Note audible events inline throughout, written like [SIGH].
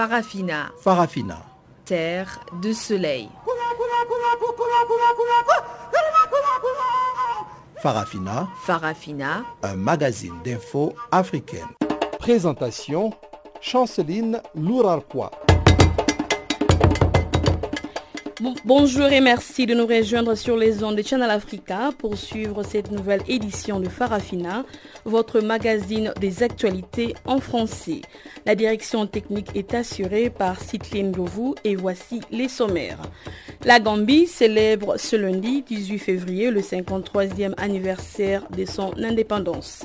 Farafina. Farafina. Terre de soleil. Farafina. Farafina. Un magazine d'infos africaine. Présentation Chanceline Lourarquois. Bonjour et merci de nous rejoindre sur les ondes de Channel Africa pour suivre cette nouvelle édition de Farafina, votre magazine des actualités en français. La direction technique est assurée par Citline Govou et voici les sommaires. La Gambie célèbre ce lundi 18 février le 53e anniversaire de son indépendance.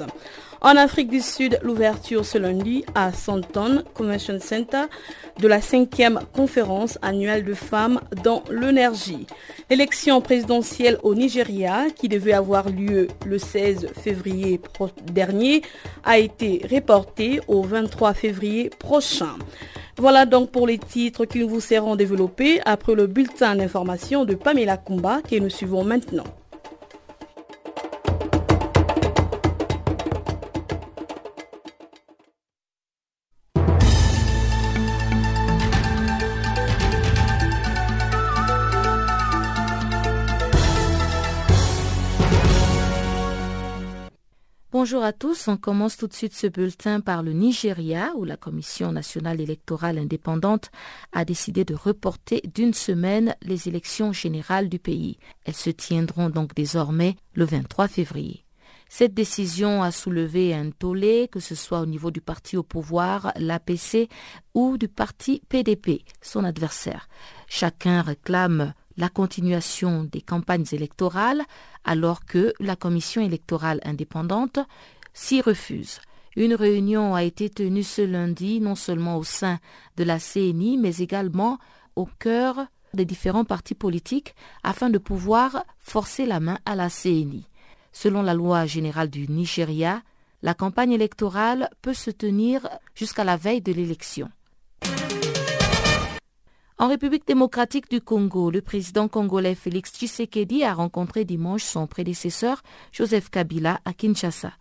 En Afrique du Sud, l'ouverture ce lundi à Santon Convention Center de la cinquième conférence annuelle de femmes dans l'énergie. L'élection présidentielle au Nigeria, qui devait avoir lieu le 16 février dernier, a été reportée au 23 février prochain. Voilà donc pour les titres qui vous seront développés après le bulletin d'information de Pamela Kumba que nous suivons maintenant. Bonjour à tous, on commence tout de suite ce bulletin par le Nigeria où la Commission nationale électorale indépendante a décidé de reporter d'une semaine les élections générales du pays. Elles se tiendront donc désormais le 23 février. Cette décision a soulevé un tollé, que ce soit au niveau du parti au pouvoir, l'APC, ou du parti PDP, son adversaire. Chacun réclame la continuation des campagnes électorales alors que la commission électorale indépendante s'y refuse. Une réunion a été tenue ce lundi non seulement au sein de la CNI mais également au cœur des différents partis politiques afin de pouvoir forcer la main à la CNI. Selon la loi générale du Nigeria, la campagne électorale peut se tenir jusqu'à la veille de l'élection. En République démocratique du Congo, le président congolais Félix Tshisekedi a rencontré dimanche son prédécesseur Joseph Kabila à Kinshasa.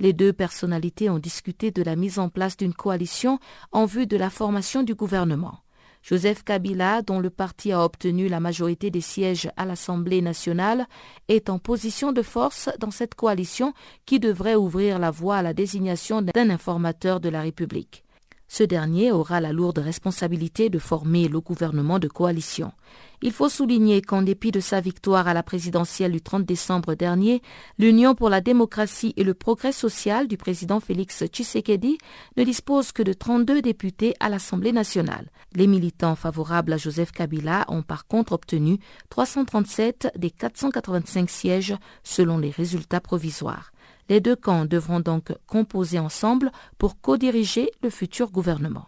Les deux personnalités ont discuté de la mise en place d'une coalition en vue de la formation du gouvernement. Joseph Kabila, dont le parti a obtenu la majorité des sièges à l'Assemblée nationale, est en position de force dans cette coalition qui devrait ouvrir la voie à la désignation d'un informateur de la République. Ce dernier aura la lourde responsabilité de former le gouvernement de coalition. Il faut souligner qu'en dépit de sa victoire à la présidentielle du 30 décembre dernier, l'Union pour la démocratie et le progrès social du président Félix Tshisekedi ne dispose que de 32 députés à l'Assemblée nationale. Les militants favorables à Joseph Kabila ont par contre obtenu 337 des 485 sièges selon les résultats provisoires. Les deux camps devront donc composer ensemble pour co-diriger le futur gouvernement.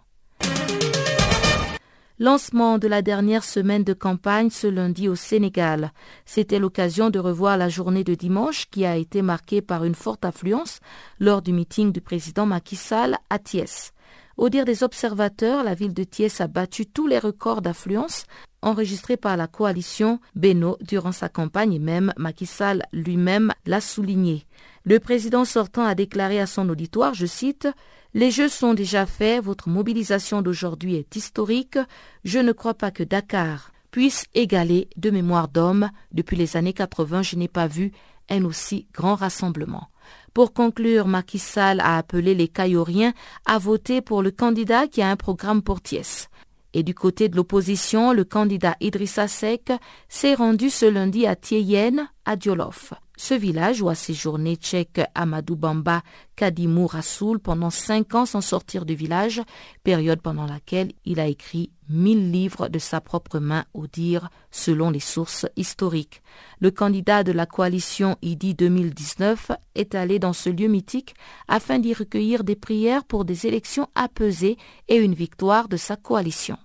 Lancement de la dernière semaine de campagne ce lundi au Sénégal. C'était l'occasion de revoir la journée de dimanche qui a été marquée par une forte affluence lors du meeting du président Macky Sall à Thiès. Au dire des observateurs, la ville de Thiès a battu tous les records d'affluence enregistrés par la coalition Beno durant sa campagne même Macky Sall lui-même l'a souligné. Le président sortant a déclaré à son auditoire, je cite, Les jeux sont déjà faits, votre mobilisation d'aujourd'hui est historique, je ne crois pas que Dakar puisse égaler de mémoire d'homme. Depuis les années 80, je n'ai pas vu un aussi grand rassemblement. Pour conclure, Macky Sall a appelé les Cailloriens à voter pour le candidat qui a un programme pour. Et du côté de l'opposition, le candidat Idrissa Seck s'est rendu ce lundi à Thiéyenne, à Diolof. Ce village où a séjourné tchèque Amadou Bamba Kadimou Rassoul pendant cinq ans sans sortir du village, période pendant laquelle il a écrit mille livres de sa propre main au dire selon les sources historiques. Le candidat de la coalition IDI 2019 est allé dans ce lieu mythique afin d'y recueillir des prières pour des élections apaisées et une victoire de sa coalition.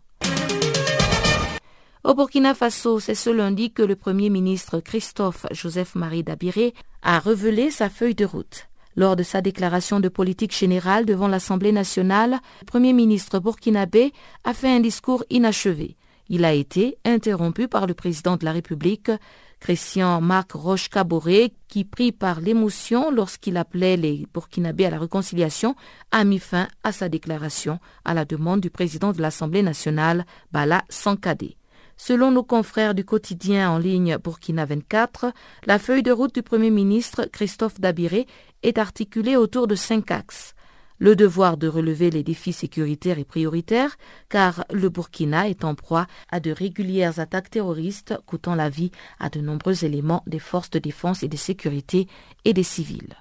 Au Burkina Faso, c'est ce lundi que le Premier ministre Christophe Joseph-Marie Dabiré a révélé sa feuille de route. Lors de sa déclaration de politique générale devant l'Assemblée nationale, le Premier ministre burkinabé a fait un discours inachevé. Il a été interrompu par le président de la République Christian Marc Roche-Caboret, qui pris par l'émotion lorsqu'il appelait les Burkinabés à la réconciliation, a mis fin à sa déclaration à la demande du président de l'Assemblée nationale, Bala Sankade. Selon nos confrères du quotidien en ligne Burkina 24, la feuille de route du Premier ministre Christophe Dabiré est articulée autour de cinq axes. Le devoir de relever les défis sécuritaires est prioritaire car le Burkina est en proie à de régulières attaques terroristes coûtant la vie à de nombreux éléments des forces de défense et de sécurité et des civils.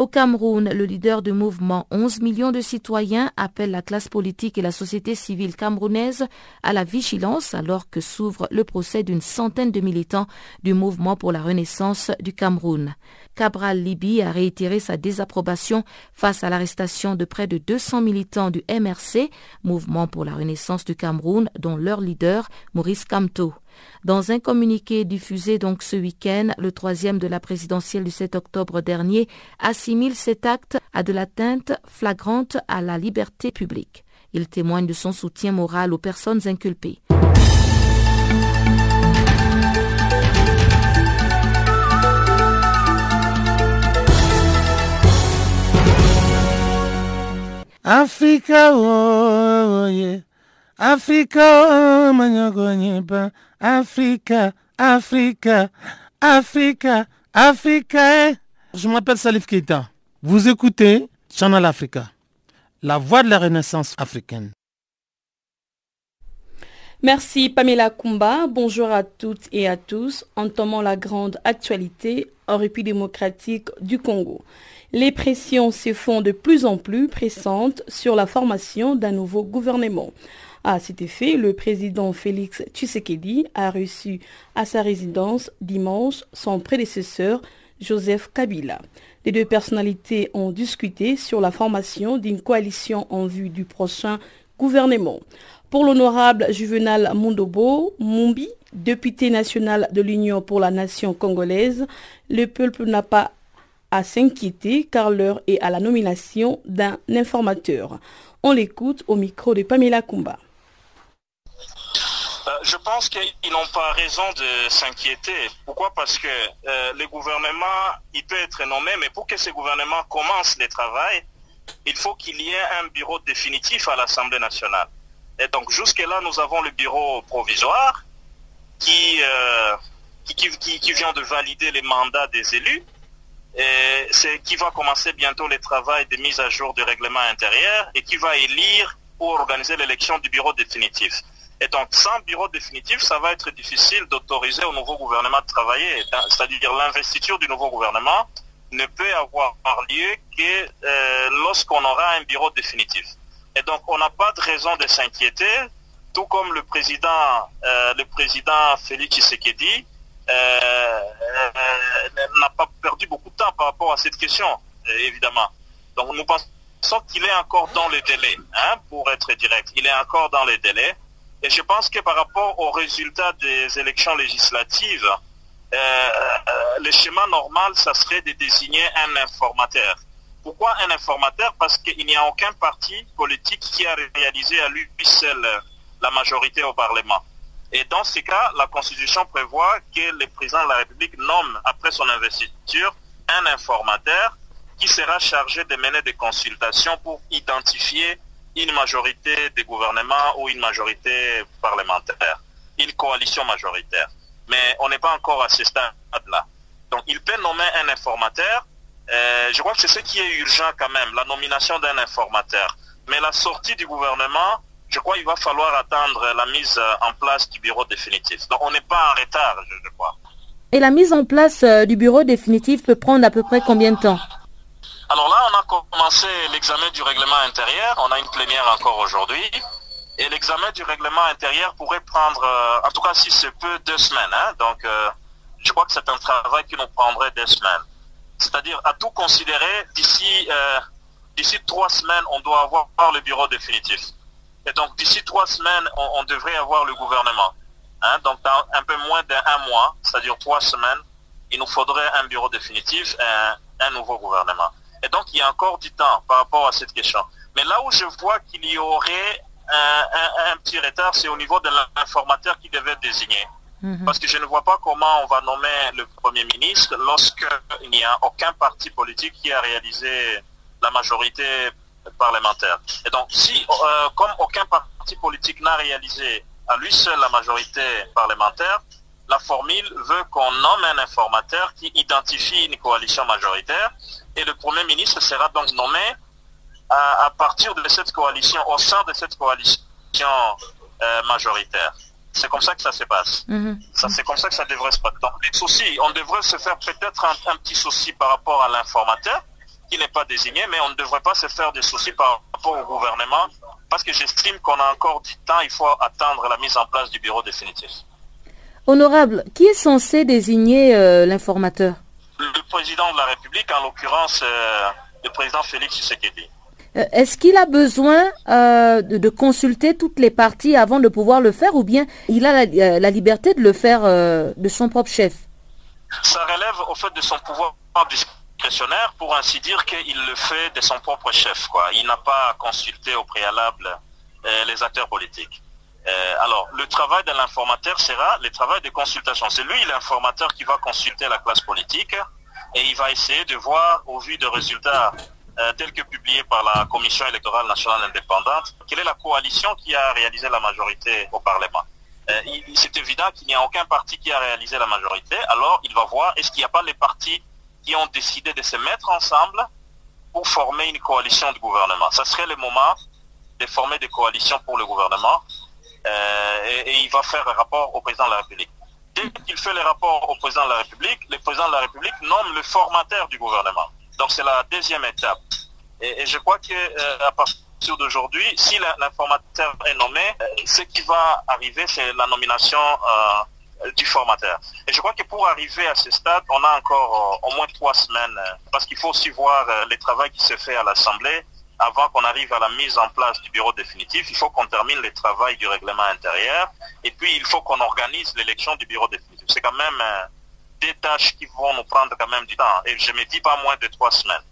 Au Cameroun, le leader du mouvement 11 millions de citoyens appelle la classe politique et la société civile camerounaise à la vigilance alors que s'ouvre le procès d'une centaine de militants du mouvement pour la renaissance du Cameroun. Cabral Libi a réitéré sa désapprobation face à l'arrestation de près de 200 militants du MRC, Mouvement pour la Renaissance du Cameroun, dont leur leader, Maurice Kamto. Dans un communiqué diffusé donc ce week-end, le troisième de la présidentielle du 7 octobre dernier assimile cet acte à de l'atteinte flagrante à la liberté publique. Il témoigne de son soutien moral aux personnes inculpées. Africa, oh, yeah. Africa, oh, Africa, Africa, Africa, Africa. Je m'appelle Salif Keita. Vous écoutez Channel Africa, la voix de la renaissance africaine. Merci Pamela Kumba. Bonjour à toutes et à tous. Entamons la grande actualité en République démocratique du Congo. Les pressions se font de plus en plus pressantes sur la formation d'un nouveau gouvernement. À cet effet, le président Félix Tshisekedi a reçu à sa résidence dimanche son prédécesseur Joseph Kabila. Les deux personnalités ont discuté sur la formation d'une coalition en vue du prochain gouvernement. Pour l'honorable Juvenal Mondobo Mumbi, député national de l'Union pour la nation congolaise, le peuple n'a pas à s'inquiéter car l'heure est à la nomination d'un informateur. On l'écoute au micro de Pamela Kumba. Euh, je pense qu'ils n'ont pas raison de s'inquiéter. Pourquoi? Parce que euh, le gouvernement, il peut être nommé, mais pour que ce gouvernement commence le travail, il faut qu'il y ait un bureau définitif à l'Assemblée nationale. Et donc jusque-là, nous avons le bureau provisoire qui, euh, qui, vient de valider les mandats des élus et qui va commencer bientôt le travail de mise à jour du règlement intérieur et qui va élire pour organiser l'élection du bureau définitif. Et donc, sans bureau définitif, ça va être difficile d'autoriser au nouveau gouvernement de travailler. C'est-à-dire l'investiture du nouveau gouvernement ne peut avoir lieu que euh, lorsqu'on aura un bureau définitif. Et donc, on n'a pas de raison de s'inquiéter, tout comme le président, euh, le président Félix Tshisekedi, euh, n'a pas perdu beaucoup de temps par rapport à cette question, évidemment. Donc nous pensons qu'il est encore dans les délais, hein, pour être direct. Il est encore dans les délais. Et je pense que par rapport aux résultats des élections législatives, euh, le schéma normal, ça serait de désigner un informateur. Pourquoi un informateur? Parce qu'il n'y a aucun parti politique qui a réalisé à lui seul la majorité au Parlement. Et dans ce cas, la Constitution prévoit que le président de la République nomme, après son investiture, un informateur qui sera chargé de mener des consultations pour identifier une majorité de gouvernement ou une majorité parlementaire, une coalition majoritaire. Mais on n'est pas encore à ce stade-là. Donc il peut nommer un informateur. Euh, je crois que c'est ce qui est urgent quand même, la nomination d'un informateur. Mais la sortie du gouvernement, je crois qu'il va falloir attendre la mise en place du bureau définitif. Donc on n'est pas en retard, je, crois. Et la mise en place euh, du bureau définitif peut prendre à peu près combien de temps? Alors là, on a commencé l'examen du règlement intérieur. On a une plénière encore aujourd'hui. Et l'examen du règlement intérieur pourrait prendre, euh, en tout cas si c'est peu, deux semaines. Hein. Donc euh, je crois que c'est un travail qui nous prendrait deux semaines. C'est-à-dire à tout considérer, d'ici d'ici trois semaines, on doit avoir le bureau définitif. Et donc d'ici trois semaines, on, devrait avoir le gouvernement. Hein. donc dans un peu moins d'un mois, c'est-à-dire trois semaines, il nous faudrait un bureau définitif, un, un nouveau gouvernement. Et donc il y a encore du temps par rapport à cette question. Mais là où je vois qu'il y aurait un, petit retard, c'est au niveau de l'informateur qui devait désigner. Mhm. Parce que je ne vois pas comment on va nommer le Premier ministre lorsqu'il n'y a aucun parti politique qui a réalisé la majorité parlementaire. Et donc, si, euh, comme aucun parti politique n'a réalisé à lui seul la majorité parlementaire, la formule veut qu'on nomme un informateur qui identifie une coalition majoritaire et le Premier ministre sera donc nommé à, partir de cette coalition, au sein de cette coalition euh, majoritaire. C'est comme ça que ça se passe. Mhm. Ça, c'est comme ça que ça devrait se passer. Donc, les soucis, on devrait se faire peut-être un, petit souci par rapport à l'informateur qui n'est pas désigné, mais on ne devrait pas se faire des soucis par rapport au gouvernement parce que j'estime qu'on a encore du temps, il faut attendre la mise en place du bureau définitif. Honorable, qui est censé désigner euh, l'informateur? Le président de la République, en l'occurrence euh, le président Félix Tshisekedi. Euh, est-ce qu'il a besoin euh, de, consulter toutes les parties avant de pouvoir le faire ou bien il a la, liberté de le faire de son propre chef? Ça relève au fait de son pouvoir discrétionnaire pour ainsi dire qu'il le fait de son propre chef. Quoi. Il n'a pas consulté au préalable les acteurs politiques. Alors, le travail de l'informateur sera le travail de consultation. C'est lui l'informateur qui va consulter la classe politique et il va essayer de voir au vu des résultats euh, tel que publié par la Commission électorale nationale indépendante, quelle est la coalition qui a réalisé la majorité au Parlement. Euh, c'est évident qu'il n'y a aucun parti qui a réalisé la majorité, alors il va voir est-ce qu'il n'y a pas les partis qui ont décidé de se mettre ensemble pour former une coalition de gouvernement? Ça serait le moment de former des coalitions pour le gouvernement euh, et, il va faire un rapport au président de la République. Dès qu'il fait le rapport au président de la République, le président de la République nomme le formateur du gouvernement. Donc c'est la deuxième étape. Et, je crois que euh, à partir d'aujourd'hui, si l'informateur est nommé, euh, ce qui va arriver, c'est la nomination du formateur. Et je crois que pour arriver à ce stade, on a encore au moins trois semaines, parce qu'il faut aussi voir le travail qui se fait à l'Assemblée avant qu'on arrive à la mise en place du bureau définitif, il faut qu'on termine le travail du règlement intérieur et puis il faut qu'on organise l'élection du bureau définitif. C'est quand même des tâches qui vont nous prendre quand même du temps. Et je ne me dis pas moins de trois semaines.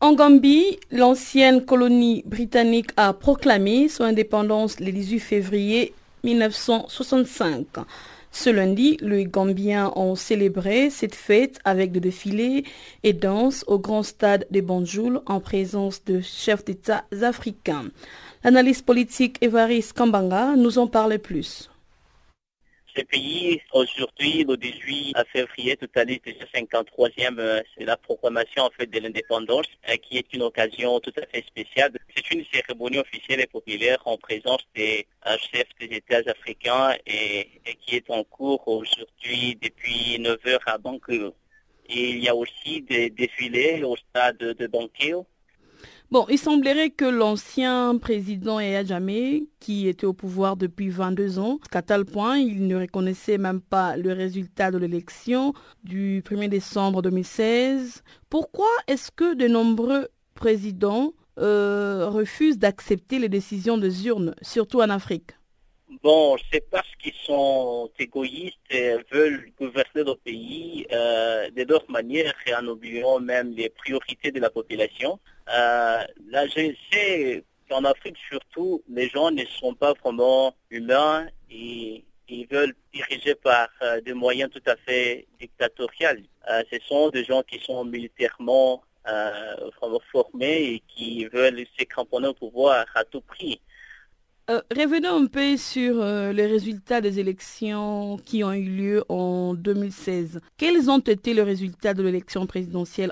En Gambie, l'ancienne colonie britannique a proclamé son indépendance le 18 février 1965. Ce lundi, les Gambiens ont célébré cette fête avec des défilés et danses au grand stade de Banjul en présence de chefs d'État africains. L'analyste politique Evaris Kambanga nous en parle plus. Ce pays, aujourd'hui, le 18 février, tout à l'heure, c'est 53e, euh, c'est la proclamation en fait de l'indépendance, euh, qui est une occasion tout à fait spéciale. C'est une cérémonie officielle et populaire en présence des euh, chefs des États africains et, qui est en cours aujourd'hui depuis 9 heures à Bangkok. Et il y a aussi des défilés au stade de Bangkok Bon, il semblerait que l'ancien président Yahya Jammeh, qui était au pouvoir depuis 22 ans, qu'à tel point il ne reconnaissait même pas le résultat de l'élection du 1er décembre 2016. Pourquoi est-ce que de nombreux présidents euh, refusent d'accepter les décisions des urnes, surtout en Afrique? Bon, c'est parce qu'ils sont égoïstes et veulent gouverner le pays euh, de leur manière et en oubliant même les priorités de la population. Euh, je sais qu'en Afrique surtout, les gens ne sont pas vraiment humains et ils veulent diriger par euh, des moyens tout à fait dictatoriaux. Euh, ce sont des gens qui sont militairement vraiment formés et qui veulent se cramponner au pouvoir à tout prix. revenons un peu sur les résultats des élections qui ont eu lieu en 2016. Quels ont été les résultats de l'élection présidentielle?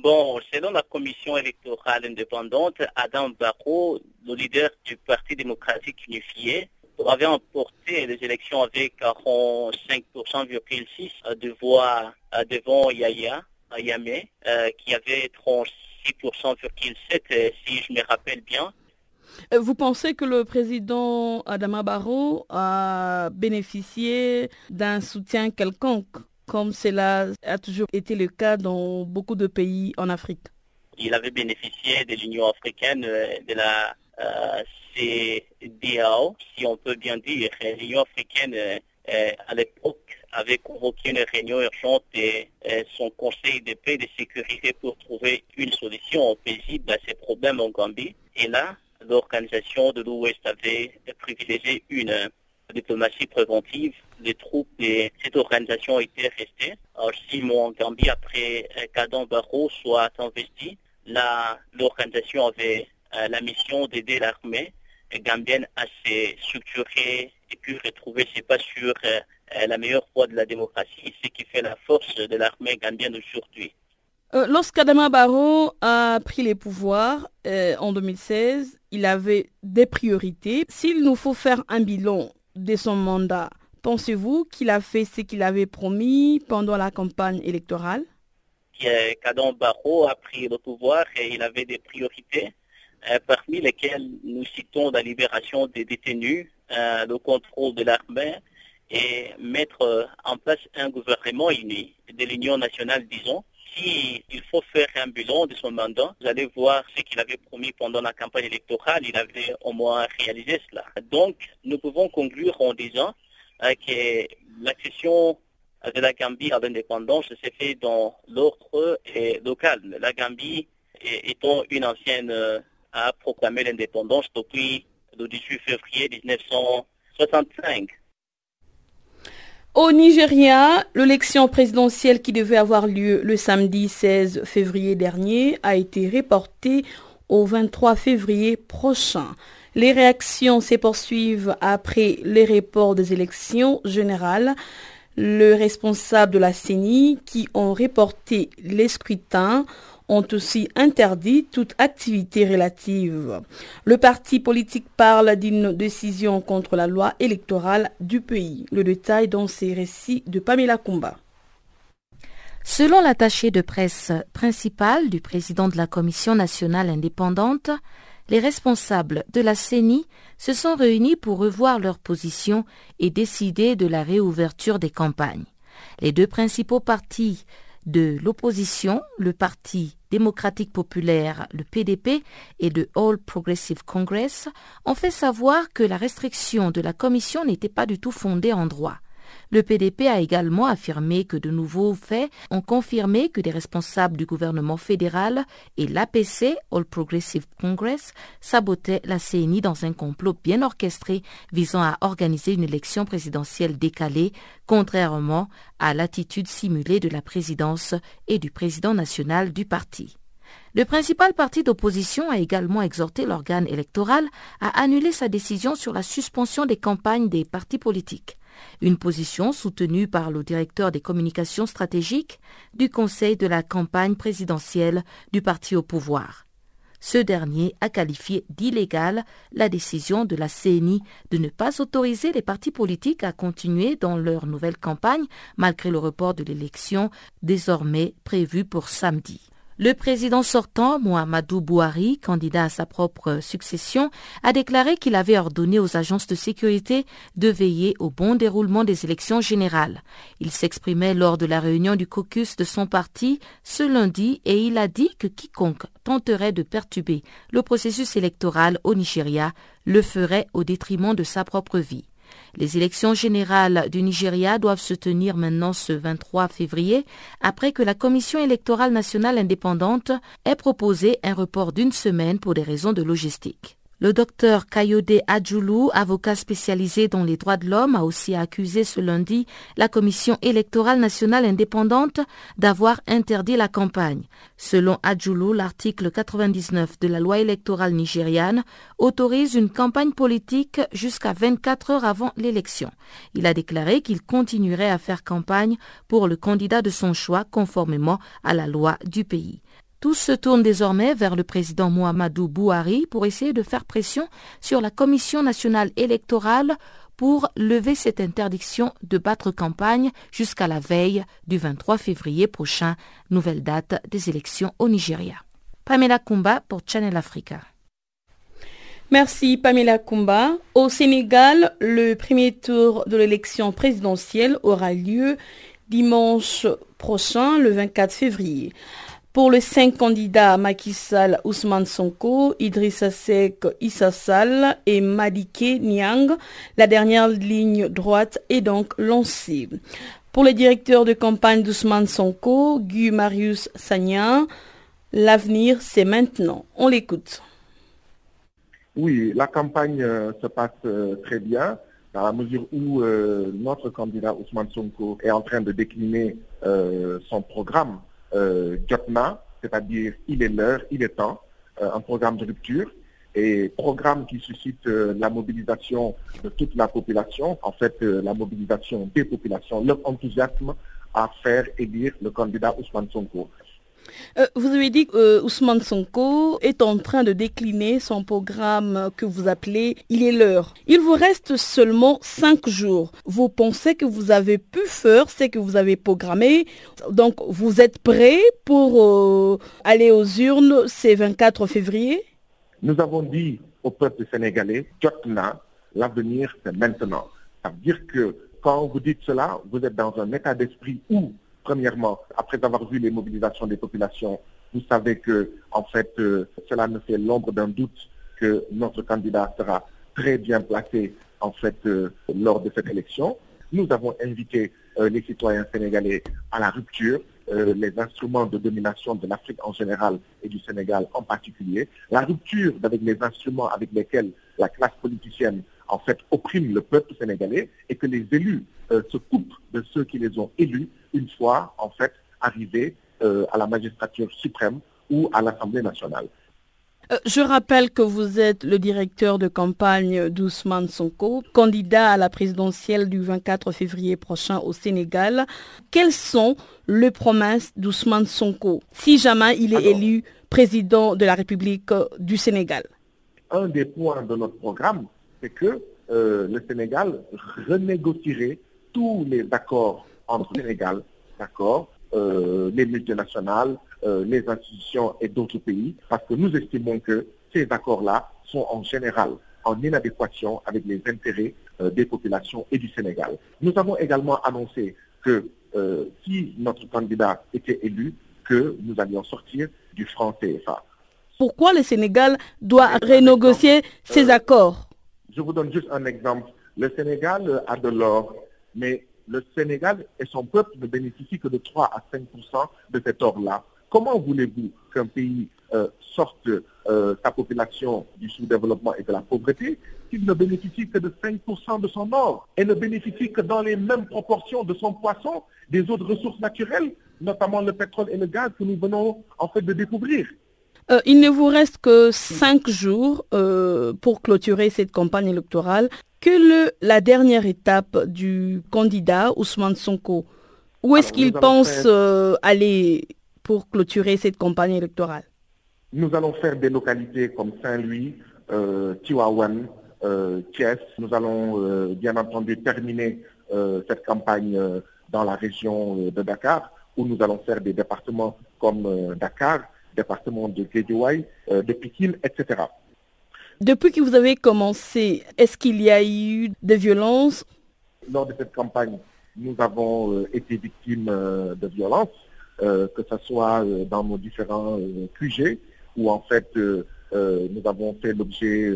Bon, selon la commission électorale indépendante, Adam Barrault, le leader du Parti démocratique unifié, avait emporté les élections avec 45,6% de voix euh, devant Yaya Yamé, euh, qui avait 36,7% si je me rappelle bien. Euh, vous pensez que le président Adama Barrault a bénéficié d'un soutien quelconque? Comme cela a toujours été le cas dans beaucoup de pays en Afrique. Il avait bénéficié de l'Union africaine, euh, de la euh, CDAO, si on peut bien dire. L'Union africaine, euh, à l'époque, avait convoqué une réunion urgente et son Conseil de paix et de sécurité pour trouver une solution paisible à ces problèmes en Gambie. Et là, l'organisation de l'Ouest avait privilégié une diplomatie préventive, les troupes de cette organisation étaient restées. Si mon Gambie, après Kadon Barreau, soit investi, l'organisation avait la mission d'aider l'armée gambienne à se structurer et puis retrouver ses pas sur la meilleure voie de la démocratie, ce qui fait la force de l'armée gambienne aujourd'hui. Euh, Lorsqu'Adama Barrow a pris les pouvoirs euh, en 2016, il avait des priorités. S'il nous faut faire un bilan de son mandat, pensez-vous qu'il a fait ce qu'il avait promis pendant la campagne électorale? Kadam Barrow a pris le pouvoir et il avait des priorités, euh, parmi lesquelles nous citons la libération des détenus, le contrôle de l'armée et mettre en place un gouvernement uni de l'Union nationale, disons, il faut faire un bilan de son mandat, vous allez voir ce qu'il avait promis pendant la campagne électorale, il avait au moins réalisé cela. Donc, nous pouvons conclure en disant euh, que l'accession de la Gambie à l'indépendance s'est fait dans l'ordre local. La Gambie étant une ancienne euh, a proclamé l'indépendance depuis le 18 février 1965. Au Nigeria, l'élection présidentielle qui devait avoir lieu le samedi 16 février dernier a été reportée au 23 février prochain. Les réactions se poursuivent après les reports des élections générales. Le responsable de la CENI qui ont reporté les scrutins ont aussi interdit toute activité relative. Le parti politique parle d'une décision contre la loi électorale du pays. Le détail dans ces récits de Pamela Kumba. Selon l'attaché de presse principal du président de la Commission nationale indépendante, les responsables de la CENI se sont réunis pour revoir leur position et décider de la réouverture des campagnes. Les deux principaux partis de l'opposition, le Parti démocratique populaire, le PDP, et de All Progressive Congress, ont fait savoir que la restriction de la Commission n'était pas du tout fondée en droit. Le PDP a également affirmé que de nouveaux faits ont confirmé que des responsables du gouvernement fédéral et l'APC, All Progressive Congress, sabotaient la CNI dans un complot bien orchestré visant à organiser une élection présidentielle décalée, contrairement à l'attitude simulée de la présidence et du président national du parti. Le principal parti d'opposition a également exhorté l'organe électoral à annuler sa décision sur la suspension des campagnes des partis politiques une position soutenue par le directeur des communications stratégiques du Conseil de la campagne présidentielle du parti au pouvoir. Ce dernier a qualifié d'illégale la décision de la CNI de ne pas autoriser les partis politiques à continuer dans leur nouvelle campagne malgré le report de l'élection désormais prévu pour samedi. Le président sortant, Mohamedou Bouhari, candidat à sa propre succession, a déclaré qu'il avait ordonné aux agences de sécurité de veiller au bon déroulement des élections générales. Il s'exprimait lors de la réunion du caucus de son parti ce lundi et il a dit que quiconque tenterait de perturber le processus électoral au Nigeria le ferait au détriment de sa propre vie. Les élections générales du Nigeria doivent se tenir maintenant ce 23 février, après que la Commission électorale nationale indépendante ait proposé un report d'une semaine pour des raisons de logistique. Le docteur Kayode Adjoulou, avocat spécialisé dans les droits de l'homme, a aussi accusé ce lundi la Commission électorale nationale indépendante d'avoir interdit la campagne. Selon Adjoulou, l'article 99 de la loi électorale nigériane autorise une campagne politique jusqu'à 24 heures avant l'élection. Il a déclaré qu'il continuerait à faire campagne pour le candidat de son choix conformément à la loi du pays. Tous se tournent désormais vers le président Mohamedou Bouhari pour essayer de faire pression sur la Commission nationale électorale pour lever cette interdiction de battre campagne jusqu'à la veille du 23 février prochain, nouvelle date des élections au Nigeria. Pamela Kumba pour Channel Africa. Merci Pamela Kumba. Au Sénégal, le premier tour de l'élection présidentielle aura lieu dimanche prochain, le 24 février. Pour les cinq candidats Macky Sall, Ousmane Sonko, Idrissa Seck, Issa Sall et Madike Niang, la dernière ligne droite est donc lancée. Pour les directeurs de campagne d'Ousmane Sonko, Guy Marius Sagnan, l'avenir c'est maintenant. On l'écoute. Oui, la campagne euh, se passe euh, très bien. dans la mesure où euh, notre candidat Ousmane Sonko est en train de décliner son programme Jotna, c'est-à-dire il est l'heure, il est temps, un programme de rupture et programme qui suscite la mobilisation de toute la population, en fait la mobilisation des populations, leur enthousiasme à faire élire le candidat Ousmane Sonko. Euh, vous avez dit que euh, Ousmane Sonko est en train de décliner son programme que vous appelez Il est l'heure. Il vous reste seulement cinq jours. Vous pensez que vous avez pu faire ce que vous avez programmé. Donc vous êtes prêt pour euh, aller aux urnes ce 24 février? Nous avons dit au peuple sénégalais, l'avenir c'est maintenant. Ça veut dire que quand vous dites cela, vous êtes dans un état d'esprit où Premièrement, après avoir vu les mobilisations des populations, vous savez que, en fait, euh, cela ne fait l'ombre d'un doute que notre candidat sera très bien placé, en fait, euh, lors de cette élection. Nous avons invité euh, les citoyens sénégalais à la rupture, les instruments de domination de l'Afrique en général et du Sénégal en particulier, la rupture avec les instruments avec lesquels la classe politicienne en fait opprime le peuple sénégalais et que les élus se coupent de ceux qui les ont élus une fois, en fait, arrivé euh, à la magistrature suprême ou à l'Assemblée nationale. Euh, je rappelle que vous êtes le directeur de campagne d'Ousmane Sonko, candidat à la présidentielle du 24 février prochain au Sénégal. Quelles sont les promesses d'Ousmane Sonko si jamais il est élu président de la République euh, du Sénégal? Un des points de notre programme, c'est que le Sénégal renégocierait tous les accords entre Sénégal, d'accord, euh, les multinationales, euh, les institutions et d'autres pays, parce que nous estimons que ces accords-là sont en général en inadéquation avec les intérêts euh, des populations et du Sénégal. Nous avons également annoncé que si notre candidat était élu, que nous allions sortir du franc CFA. Pourquoi le Sénégal doit renégocier ces accords? Je vous donne juste un exemple. Le Sénégal a de l'or, mais le Sénégal et son peuple ne bénéficient que de 3 à 5% de cet or-là. Comment voulez-vous qu'un pays euh, sorte euh, sa population du sous-développement et de la pauvreté s'il ne bénéficie que de 5% de son or et ne bénéficie que dans les mêmes proportions de son poisson des autres ressources naturelles, notamment le pétrole et le gaz que nous venons en fait de découvrir? Euh, il ne vous reste que cinq jours pour clôturer cette campagne électorale. Que la dernière étape du candidat Ousmane Sonko? Où est-ce qu'il pense euh, aller pour clôturer cette campagne électorale? Nous allons faire des localités comme Saint-Louis, euh, Tiwawan, euh, Thiès. Nous allons euh, bien entendu terminer cette campagne dans la région de Dakar, où nous allons faire des départements comme Dakar, département de Guédiouaï, de Pikine, etc. Depuis que vous avez commencé, est-ce qu'il y a eu des violences? Lors de cette campagne, nous avons euh, été victimes euh, de violences, euh, que ce soit dans nos différents QG, où en fait nous avons fait l'objet,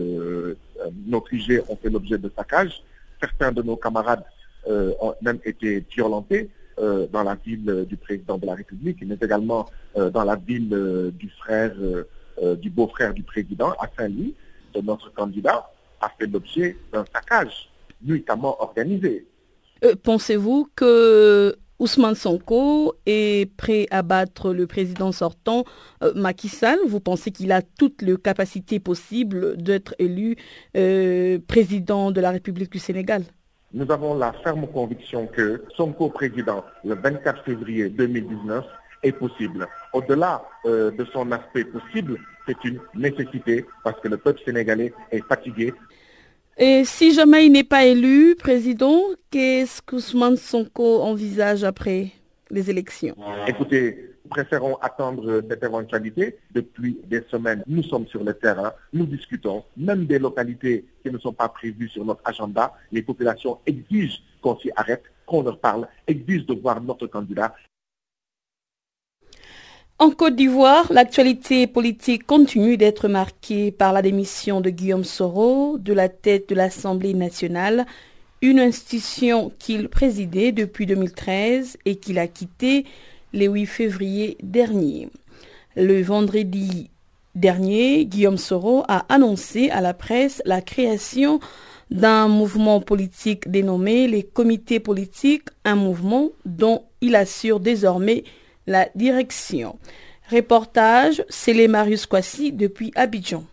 nos QG ont fait l'objet de saccage. Certains de nos camarades ont même été violentés dans la ville du président de la République, mais également dans la ville du frère, du beau-frère du président à Saint-Louis notre candidat a fait l'objet d'un saccage nuitamment organisé. Euh, pensez-vous que Ousmane Sonko est prêt à battre le président sortant euh, Macky Sall? Vous pensez qu'il a toutes les capacités possibles d'être élu euh, président de la République du Sénégal? Nous avons la ferme conviction que Sonko président le 24 février 2019 est possible. Au-delà de son aspect possible, c'est une nécessité parce que le peuple sénégalais est fatigué. Et si jamais il n'est pas élu président, qu'est-ce qu'Ousmane Sonko envisage après les élections? Écoutez, préférons attendre cette éventualité. Depuis des semaines, nous sommes sur le terrain, nous discutons, même des localités qui ne sont pas prévues sur notre agenda. Les populations exigent qu'on s'y arrête, qu'on leur parle, exigent de voir notre candidat. En Côte d'Ivoire, l'actualité politique continue d'être marquée par la démission de Guillaume Soro de la tête de l'Assemblée nationale, une institution qu'il présidait depuis 2013 et qu'il a quittée le 8 février dernier. Le vendredi dernier, Guillaume Soro a annoncé à la presse la création d'un mouvement politique dénommé les comités politiques, un mouvement dont il assure désormais la direction. Reportage, c'est les Marius Kwasi depuis Abidjan.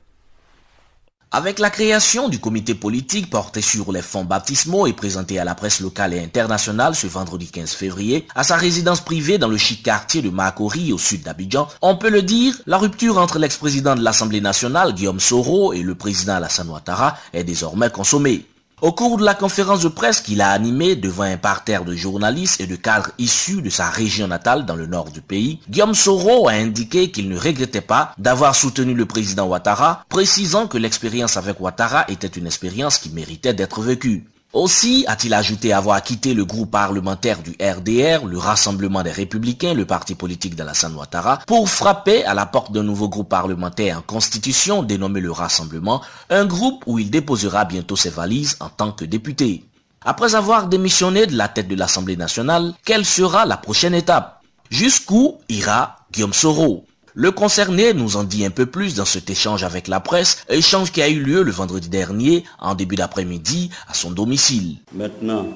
Avec la création du comité politique porté sur les fonds baptismaux et présenté à la presse locale et internationale ce vendredi 15 février, à sa résidence privée dans le chic quartier de Makori au sud d'Abidjan, on peut le dire, la rupture entre l'ex-président de l'Assemblée nationale Guillaume Soro et le président Alassane Ouattara est désormais consommée. Au cours de la conférence de presse qu'il a animée devant un parterre de journalistes et de cadres issus de sa région natale dans le nord du pays, Guillaume Soro a indiqué qu'il ne regrettait pas d'avoir soutenu le président Ouattara, précisant que l'expérience avec Ouattara était une expérience qui méritait d'être vécue. Aussi a-t-il ajouté avoir quitté le groupe parlementaire du RDR, le Rassemblement des Républicains, le parti politique d'Alassane Ouattara, pour frapper à la porte d'un nouveau groupe parlementaire en constitution dénommé le Rassemblement, un groupe où il déposera bientôt ses valises en tant que député. Après avoir démissionné de la tête de l'Assemblée nationale, quelle sera la prochaine étape? Jusqu'où ira Guillaume Soro? Le concerné nous en dit un peu plus dans cet échange avec la presse, échange qui a eu lieu le vendredi dernier, en début d'après-midi, à son domicile. Maintenant,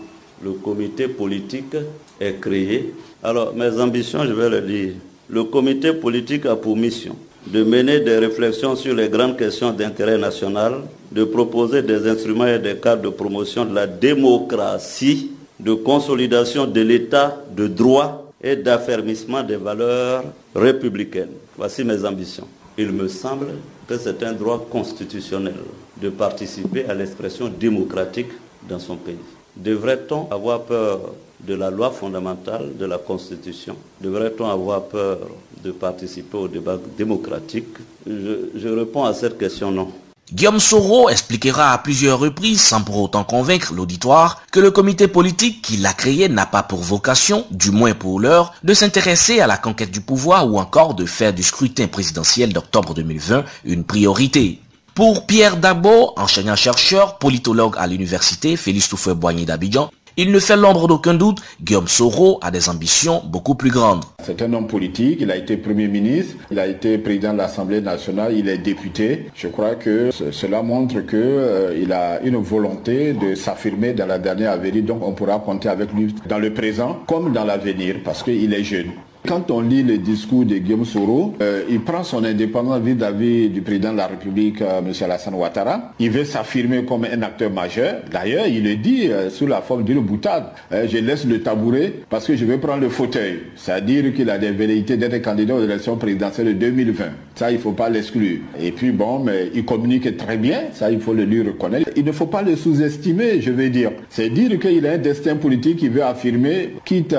le comité politique est créé. Alors, mes ambitions, je vais le dire. Le comité politique a pour mission de mener des réflexions sur les grandes questions d'intérêt national, de proposer des instruments et des cadres de promotion de la démocratie, de consolidation de l'état de droit et d'affermissement des valeurs républicaines. Voici mes ambitions. Il me semble que c'est un droit constitutionnel de participer à l'expression démocratique dans son pays. Devrait-on avoir peur de la loi fondamentale, de la Constitution? Devrait-on avoir peur de participer au débat démocratique? Je, réponds à cette question non. Guillaume Soro expliquera à plusieurs reprises, sans pour autant convaincre l'auditoire, que le comité politique qu'il a créé n'a pas pour vocation, du moins pour l'heure, de s'intéresser à la conquête du pouvoir ou encore de faire du scrutin présidentiel d'octobre 2020 une priorité. Pour Pierre Dabo, enseignant-chercheur, politologue à l'université Félix Toufouet-Boigny d'Abidjan, il ne fait l'ombre d'aucun doute, Guillaume Soro a des ambitions beaucoup plus grandes. C'est un homme politique, il a été Premier ministre, il a été président de l'Assemblée nationale, il est député. Je crois que cela montre qu'il euh, a une volonté de s'affirmer dans la dernière avenir, donc on pourra compter avec lui dans le présent comme dans l'avenir, parce qu'il est jeune. Quand on lit le discours de Guillaume Soro, euh, il prend son indépendance vis-à-vis du président de la République, euh, M. Alassane Ouattara. Il veut s'affirmer comme un acteur majeur. D'ailleurs, il le dit euh, sous la forme d'une boutade. je laisse le tabouret parce que je veux prendre le fauteuil. C'est-à-dire qu'il a des velléités d'être candidat aux élections présidentielles de 2020. Ça, il ne faut pas l'exclure. Et puis bon, mais il communique très bien. Ça, il faut le lui reconnaître. Il ne faut pas le sous-estimer, je veux dire. C'est dire qu'il a un destin politique qu'il veut affirmer, quitte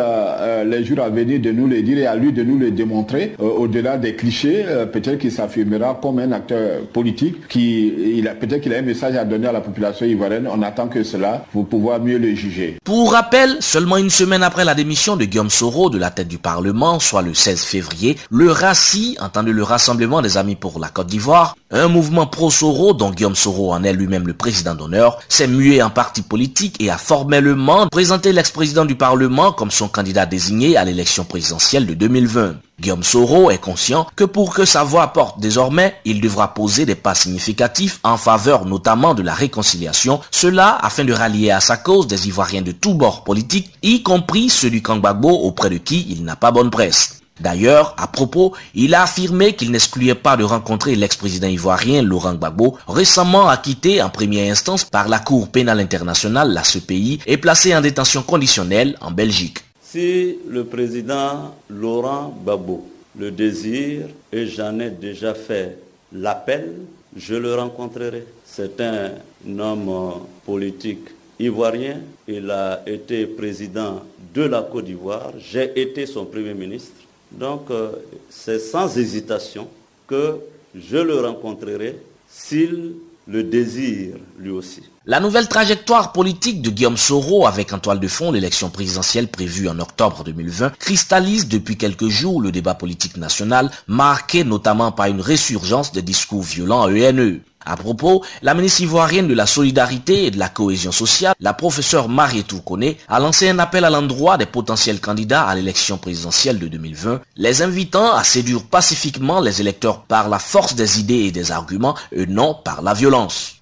les jours à venir de nous le dire à lui de nous le démontrer. Euh, au-delà des clichés, euh, peut-être qu'il s'affirmera comme un acteur politique qui, il a, peut-être qu'il a un message à donner à la population ivoirienne. On attend que cela pour pouvoir mieux le juger. Pour rappel, seulement une semaine après la démission de Guillaume Soro de la tête du Parlement, soit le 16 février, le RACI, entendu le Rassemblement des Amis pour la Côte d'Ivoire, un mouvement pro-Soro dont Guillaume Soro en est lui-même le président d'honneur, s'est mué en parti politique et a formellement présenté l'ex-président du Parlement comme son candidat désigné à l'élection présidentielle de 2020. Guillaume Soro est conscient que pour que sa voix porte désormais, il devra poser des pas significatifs en faveur notamment de la réconciliation, cela afin de rallier à sa cause des Ivoiriens de tous bords politiques, y compris ceux du Kangbagbo auprès de qui il n'a pas bonne presse. D'ailleurs, à propos, il a affirmé qu'il n'excluait pas de rencontrer l'ex-président ivoirien Laurent Gbagbo, récemment acquitté en première instance par la Cour pénale internationale, la CPI, et placé en détention conditionnelle en Belgique. Si le président Laurent Gbagbo le désire, et j'en ai déjà fait l'appel, je le rencontrerai. C'est un homme politique ivoirien. Il a été président de la Côte d'Ivoire. J'ai été son premier ministre. Donc, euh, c'est sans hésitation que je le rencontrerai s'il le désire lui aussi. La nouvelle trajectoire politique de Guillaume Soro avec en toile de fond l'élection présidentielle prévue en octobre 2020 cristallise depuis quelques jours le débat politique national marqué notamment par une résurgence de discours violents à ENE. À propos, la ministre ivoirienne de la Solidarité et de la Cohésion sociale, la professeure Marie Tourconé, a lancé un appel à l'endroit des potentiels candidats à l'élection présidentielle de 2020, les invitant à séduire pacifiquement les électeurs par la force des idées et des arguments et non par la violence.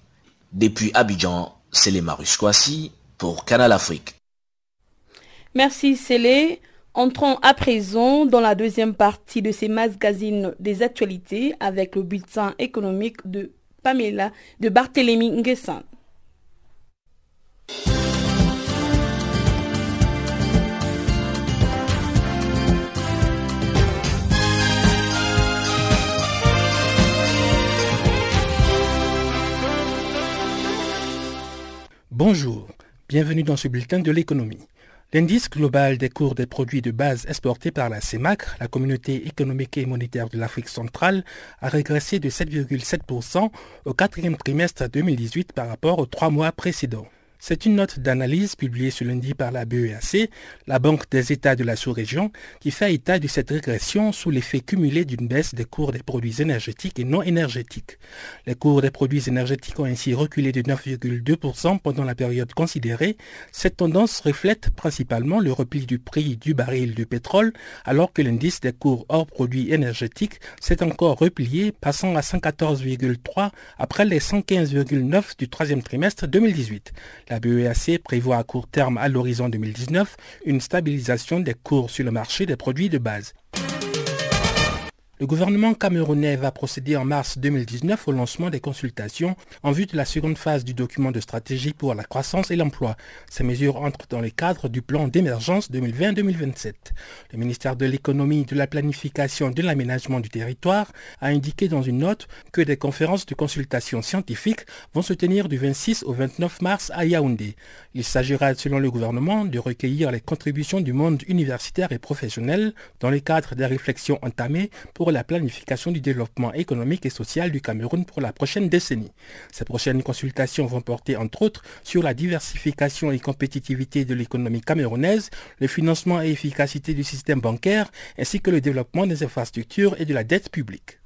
Depuis Abidjan, C'est les pour Canal Afrique. Merci Célé. Entrons à présent dans la deuxième partie de ces magazines des actualités avec le bulletin économique de De Barthélémy Nguessan. Bonjour, bienvenue dans ce bulletin de l'économie. L'indice global des cours des produits de base exportés par la CEMAC, la communauté économique et monétaire de l'Afrique centrale, a régressé de 7,7% au quatrième trimestre 2018 par rapport aux trois mois précédents. C'est une note d'analyse publiée ce lundi par la BEAC, la Banque des États de la sous-région, qui fait état de cette régression sous l'effet cumulé d'une baisse des cours des produits énergétiques et non énergétiques. Les cours des produits énergétiques ont ainsi reculé de 9,2% pendant la période considérée. Cette tendance reflète principalement le repli du prix du baril de pétrole, alors que l'indice des cours hors produits énergétiques s'est encore replié, passant à 114,3 après les 115,9 du troisième trimestre 2018. La BEAC prévoit à court terme à l'horizon 2019 une stabilisation des cours sur le marché des produits de base. Le gouvernement camerounais va procéder en mars 2019 au lancement des consultations en vue de la seconde phase du document de stratégie pour la croissance et l'emploi. Ces mesures entrent dans le cadre du plan d'émergence 2020-2027. Le ministère de l'économie, de la planification et de l'aménagement du territoire a indiqué dans une note que des conférences de consultation scientifiques vont se tenir du 26 au 29 mars à Yaoundé. Il s'agira, selon le gouvernement, de recueillir les contributions du monde universitaire et professionnel dans le cadre des réflexions entamées pour la planification du développement économique et social du Cameroun pour la prochaine décennie. Ces prochaines consultations vont porter entre autres sur la diversification et compétitivité de l'économie camerounaise, le financement et efficacité du système bancaire, ainsi que le développement des infrastructures et de la dette publique.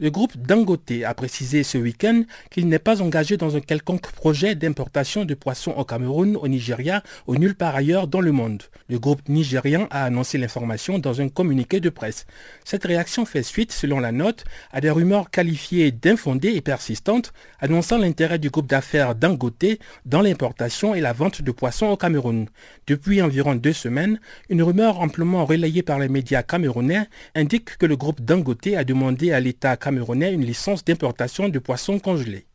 Le groupe Dangote a précisé ce week-end qu'il n'est pas engagé dans un quelconque projet d'importation de poissons au Cameroun, au Nigeria ou nulle part ailleurs dans le monde. Le groupe nigérian a annoncé l'information dans un communiqué de presse. Cette réaction fait suite, selon la note, à des rumeurs qualifiées d'infondées et persistantes annonçant l'intérêt du groupe d'affaires Dangote dans l'importation et la vente de poissons au Cameroun. Depuis environ deux semaines, une rumeur amplement relayée par les médias camerounais indique que le groupe Dangote a demandé à l'État camerounais une licence d'importation de poissons congelés.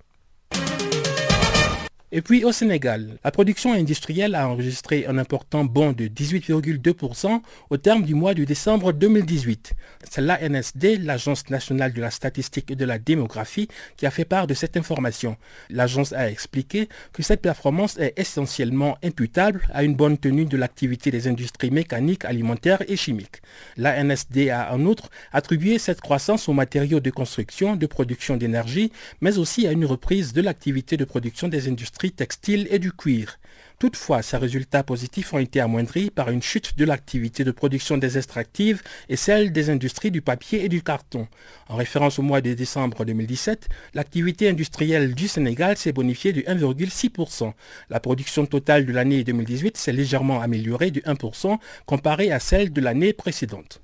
Et puis au Sénégal, la production industrielle a enregistré un important bond de 18,2% au terme du mois de décembre 2018. C'est l'ANSD, l'Agence nationale de la statistique et de la démographie, qui a fait part de cette information. L'agence a expliqué que cette performance est essentiellement imputable à une bonne tenue de l'activité des industries mécaniques, alimentaires et chimiques. L'ANSD a en outre attribué cette croissance aux matériaux de construction, de production d'énergie, mais aussi à une reprise de l'activité de production des industries textile et du cuir. Toutefois, ces résultats positifs ont été amoindris par une chute de l'activité de production des extractives et celle des industries du papier et du carton. En référence au mois de décembre 2017, l'activité industrielle du Sénégal s'est bonifiée de 1,6%. La production totale de l'année 2018 s'est légèrement améliorée de 1% comparée à celle de l'année précédente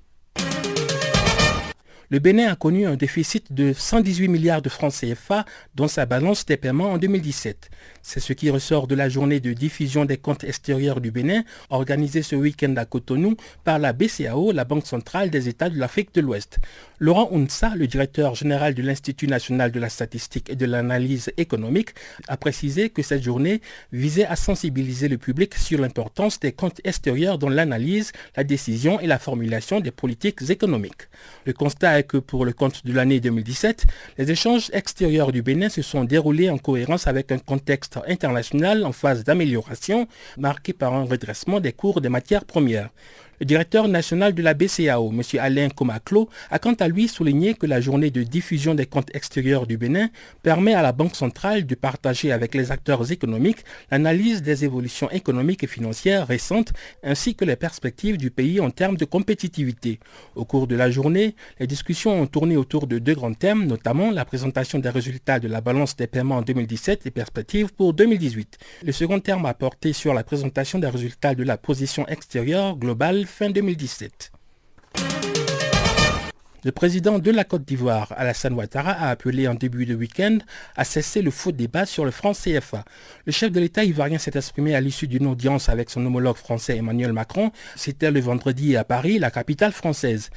le Bénin a connu un déficit de 118 milliards de francs CFA dans sa balance des paiements en 2017. C'est ce qui ressort de la journée de diffusion des comptes extérieurs du Bénin organisée ce week-end à Cotonou par la BCAO, la Banque centrale des États de l'Afrique de l'Ouest. Laurent Unsa, le directeur général de l'Institut national de la statistique et de l'analyse économique, a précisé que cette journée visait à sensibiliser le public sur l'importance des comptes extérieurs dans l'analyse, la décision et la formulation des politiques économiques. Le constat que pour le compte de l'année 2017, les échanges extérieurs du Bénin se sont déroulés en cohérence avec un contexte international en phase d'amélioration marqué par un redressement des cours des matières premières. Le directeur national de la BCAO, M. Alain Komaclo, a quant à lui souligné que la journée de diffusion des comptes extérieurs du Bénin permet à la Banque centrale de partager avec les acteurs économiques l'analyse des évolutions économiques et financières récentes ainsi que les perspectives du pays en termes de compétitivité. Au cours de la journée, les discussions ont tourné autour de deux grands thèmes, notamment la présentation des résultats de la balance des paiements en 2017 et perspectives pour 2018. Le second terme a porté sur la présentation des résultats de la position extérieure globale fin 2017. Le président de la Côte d'Ivoire, Alassane Ouattara, a appelé en début de week-end à cesser le faux débat sur le franc CFA. Le chef de l'État ivoirien s'est exprimé à l'issue d'une audience avec son homologue français Emmanuel Macron. C'était le vendredi à Paris, la capitale française.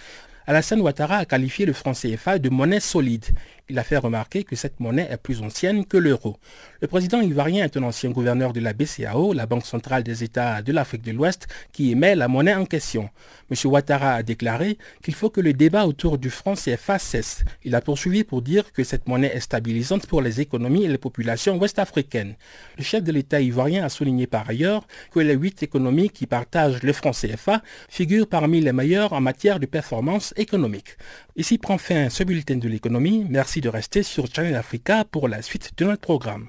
Alassane Ouattara a qualifié le franc CFA de monnaie solide. Il a fait remarquer que cette monnaie est plus ancienne que l'euro. Le président ivoirien est un ancien gouverneur de la BCAO, la Banque centrale des États de l'Afrique de l'Ouest, qui émet la monnaie en question. M. Ouattara a déclaré qu'il faut que le débat autour du franc CFA cesse. Il a poursuivi pour dire que cette monnaie est stabilisante pour les économies et les populations ouest-africaines. Le chef de l'État ivoirien a souligné par ailleurs que les huit économies qui partagent le franc CFA figurent parmi les meilleures en matière de performance économique. Ici prend fin ce bulletin de l'économie. Merci de rester sur Channel Africa pour la suite de notre programme.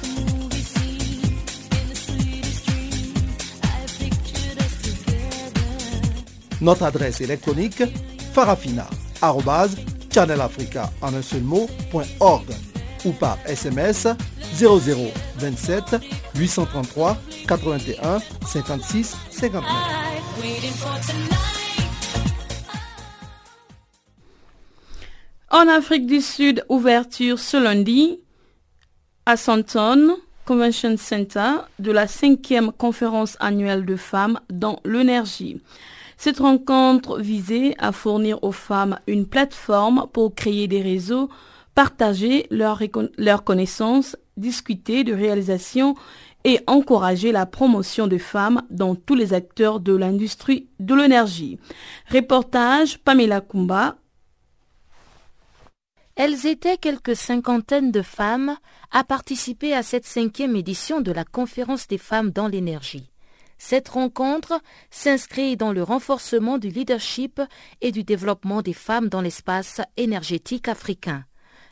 Notre adresse électronique farafina.channelafrica en un seul ou par SMS 0027 833 81 56 59. En Afrique du Sud, ouverture ce lundi à Santon, Convention Center, de la cinquième conférence annuelle de femmes dans l'énergie. Cette rencontre visait à fournir aux femmes une plateforme pour créer des réseaux, partager leurs connaissances, discuter de réalisations et encourager la promotion des femmes dans tous les acteurs de l'industrie de l'énergie. Reportage Pamela Kumba. Elles étaient quelques cinquantaines de femmes à participer à cette cinquième édition de la conférence des femmes dans l'énergie. Cette rencontre s'inscrit dans le renforcement du leadership et du développement des femmes dans l'espace énergétique africain.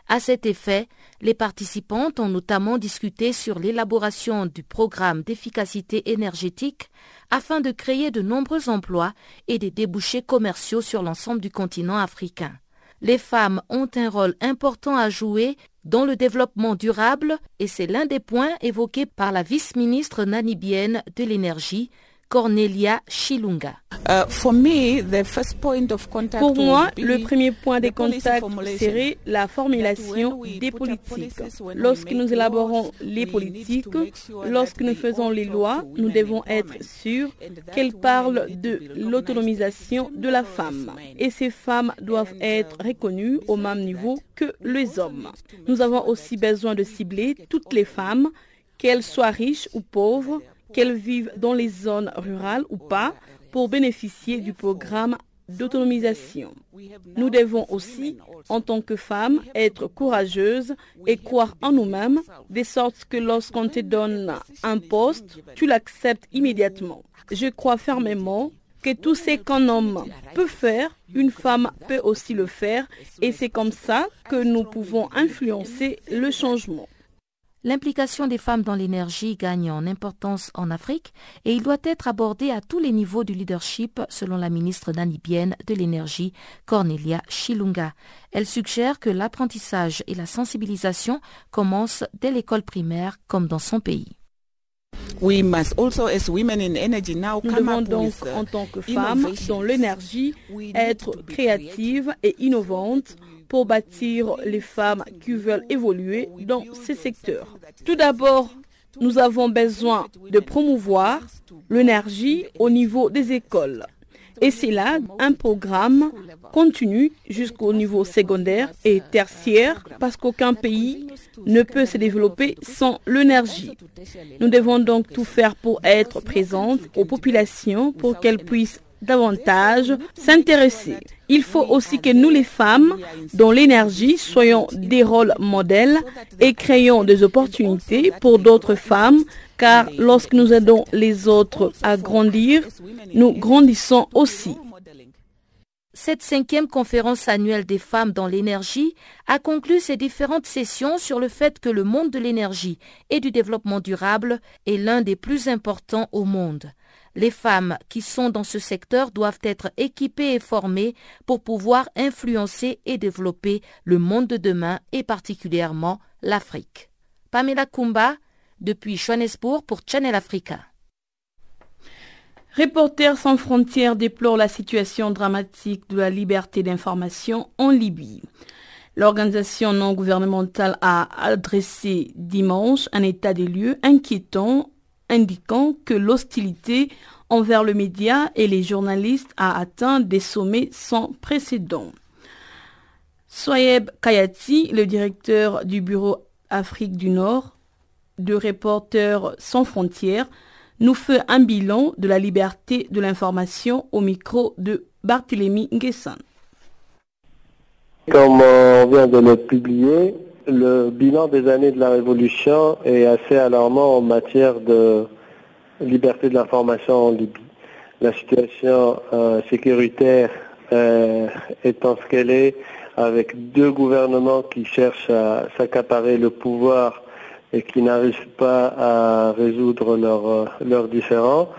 À cet effet, les participantes ont notamment discuté sur l'élaboration du programme d'efficacité énergétique afin de créer de nombreux emplois et des débouchés commerciaux sur l'ensemble du continent africain. Les femmes ont un rôle important à jouer dans le développement durable et c'est l'un des points évoqués par la vice-ministre namibienne de l'énergie, Cornelia Chilunga. Uh, Pour moi, le premier point de contact serait la formulation des politiques. Lorsque nous élaborons les politiques, lorsque nous faisons les lois, nous devons être sûrs qu'elles parlent de l'autonomisation de la femme. Et ces femmes doivent être reconnues au même niveau que les hommes. Nous avons aussi besoin de cibler toutes les femmes, qu'elles soient riches ou pauvres, qu'elles vivent dans les zones rurales ou pas, pour bénéficier du programme d'autonomisation. Nous devons aussi, en tant que femmes, être courageuses et croire en nous-mêmes, de sorte que lorsqu'on te donne un poste, tu l'acceptes immédiatement. Je crois fermement que tout ce qu'un homme peut faire, une femme peut aussi le faire, et c'est comme ça que nous pouvons influencer le changement. L'implication des femmes dans l'énergie gagne en importance en Afrique et il doit être abordé à tous les niveaux du leadership selon la ministre namibienne de l'énergie Cornelia Chilunga. Elle suggère que l'apprentissage et la sensibilisation commencent dès l'école primaire comme dans son pays. Nous devons donc, en tant que femmes dans l'énergie, être créatives et innovantes pour bâtir les femmes qui veulent évoluer dans ces secteurs. Tout d'abord, nous avons besoin de promouvoir l'énergie au niveau des écoles. Et c'est là un programme continu jusqu'au niveau secondaire et tertiaire parce qu'aucun pays ne peut se développer sans l'énergie. Nous devons donc tout faire pour être présentes aux populations pour qu'elles puissent davantage s'intéresser. Il faut aussi que nous les femmes, dans l'énergie, soyons des rôles modèles et créons des opportunités pour d'autres femmes, car lorsque nous aidons les autres à grandir, nous grandissons aussi. Cette cinquième conférence annuelle des femmes dans l'énergie a conclu ces différentes sessions sur le fait que le monde de l'énergie et du développement durable est l'un des plus importants au monde. Les femmes qui sont dans ce secteur doivent être équipées et formées pour pouvoir influencer et développer le monde de demain et particulièrement l'Afrique. Pamela Kumba, depuis Johannesburg pour Channel Africa. Reporters sans frontières déplore la situation dramatique de la liberté d'information en Libye. L'organisation non gouvernementale a adressé dimanche un état des lieux inquiétant indiquant que l'hostilité envers le média et les journalistes a atteint des sommets sans précédent. Soyeb Kayati, le directeur du bureau Afrique du Nord de Reporters sans frontières, nous fait un bilan de la liberté de l'information au micro de Barthélemy Nguessan. Comme on vient de le publier, le bilan des années de la Révolution est assez alarmant en matière de liberté de l'information en Libye. La situation euh, sécuritaire euh, étant ce qu'elle est, avec deux gouvernements qui cherchent à s'accaparer le pouvoir et qui n'arrivent pas à résoudre leurs leur différends,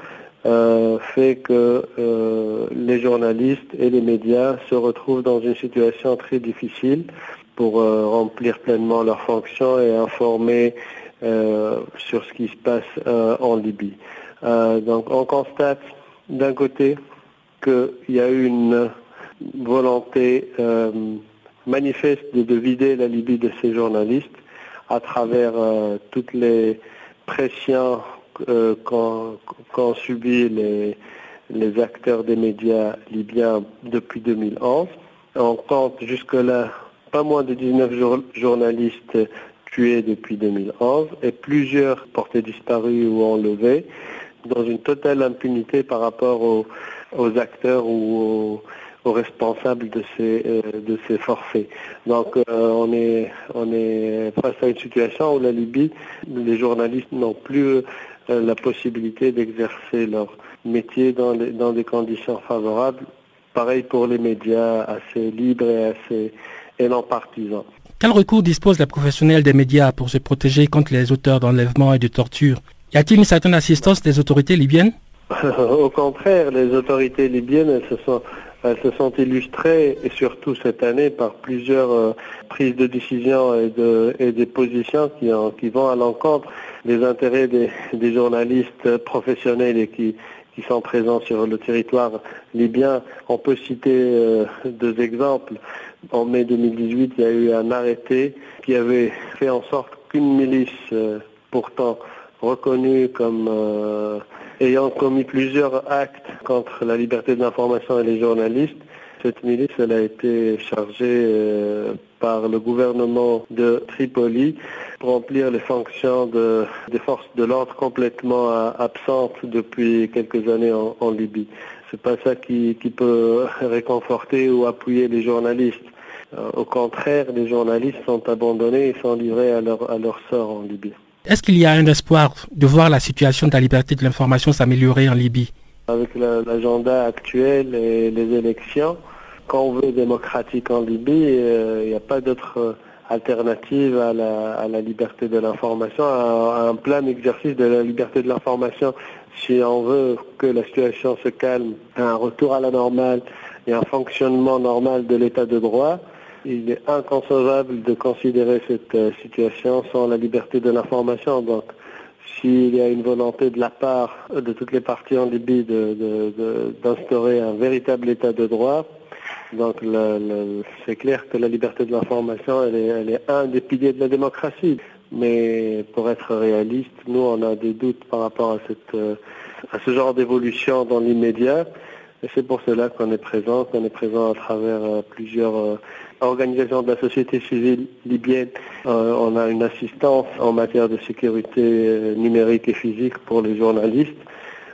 euh, fait que euh, les journalistes et les médias se retrouvent dans une situation très difficile pour euh, remplir pleinement leurs fonctions et informer sur ce qui se passe en Libye. donc on constate d'un côté qu'il y a une volonté manifeste de vider la Libye de ses journalistes à travers euh, toutes les pressions euh, qu'ont subi les, les acteurs des médias libyens depuis 2011. On compte jusque-là pas moins de 19 journalistes tués depuis 2011 et plusieurs portés disparus ou enlevés dans une totale impunité par rapport aux, acteurs ou aux, aux responsables de ces, euh, de ces forfaits. Donc euh, on, est, on est face à une situation où la Libye, les journalistes n'ont plus euh, la possibilité d'exercer leur métier dans des conditions favorables. Pareil pour les médias assez libres et assez et non partisans. Quel recours dispose la professionnelle des médias pour se protéger contre les auteurs d'enlèvement et de torture Y a-t-il une certaine assistance des autorités libyennes? [LAUGHS] Au contraire, les autorités libyennes elles se sont elles se sont illustrées, et surtout cette année, par plusieurs euh, prises de décision et, de, et des positions qui, qui vont à l'encontre des intérêts des, des, journalistes professionnels et qui, qui sont présents sur le territoire libyen. On peut citer euh, deux exemples. En mai 2018, il y a eu un arrêté qui avait fait en sorte qu'une milice, euh, pourtant reconnue comme ayant commis plusieurs actes contre la liberté de l'information et les journalistes. Cette milice elle a été chargée euh, par le gouvernement de Tripoli pour remplir les fonctions de, des forces de l'ordre complètement euh, absentes depuis quelques années en Libye. C'est pas ça qui, qui, peut [LAUGHS] réconforter ou appuyer les journalistes. Euh, au contraire, les journalistes sont abandonnés et sont livrés à leur, à leur sort en Libye. Est-ce qu'il y a un espoir de voir la situation de la liberté de l'information s'améliorer en Libye? Avec l'agenda actuel et les élections, quand on veut démocratique en Libye, euh, il n'y a pas d'autre euh, alternative à la, liberté de l'information, à, un plein exercice de la liberté de l'information. Si on veut que la situation se calme, un retour à la normale et un fonctionnement normal de l'état de droit, il est inconcevable de considérer cette euh, situation sans la liberté de l'information. Donc, s'il y a une volonté de la part de toutes les parties en Libye d'instaurer un véritable état de droit, donc c'est clair que la liberté de l'information, elle elle est un des piliers de la démocratie. Mais pour être réaliste, nous, on a des doutes par rapport à, cette, euh, à ce genre d'évolution dans l'immédiat. Et c'est pour cela qu'on est présent, qu'on est présent à travers euh, plusieurs euh, organisations de la société civile libyenne. On a une assistance en matière de sécurité numérique et physique pour les journalistes.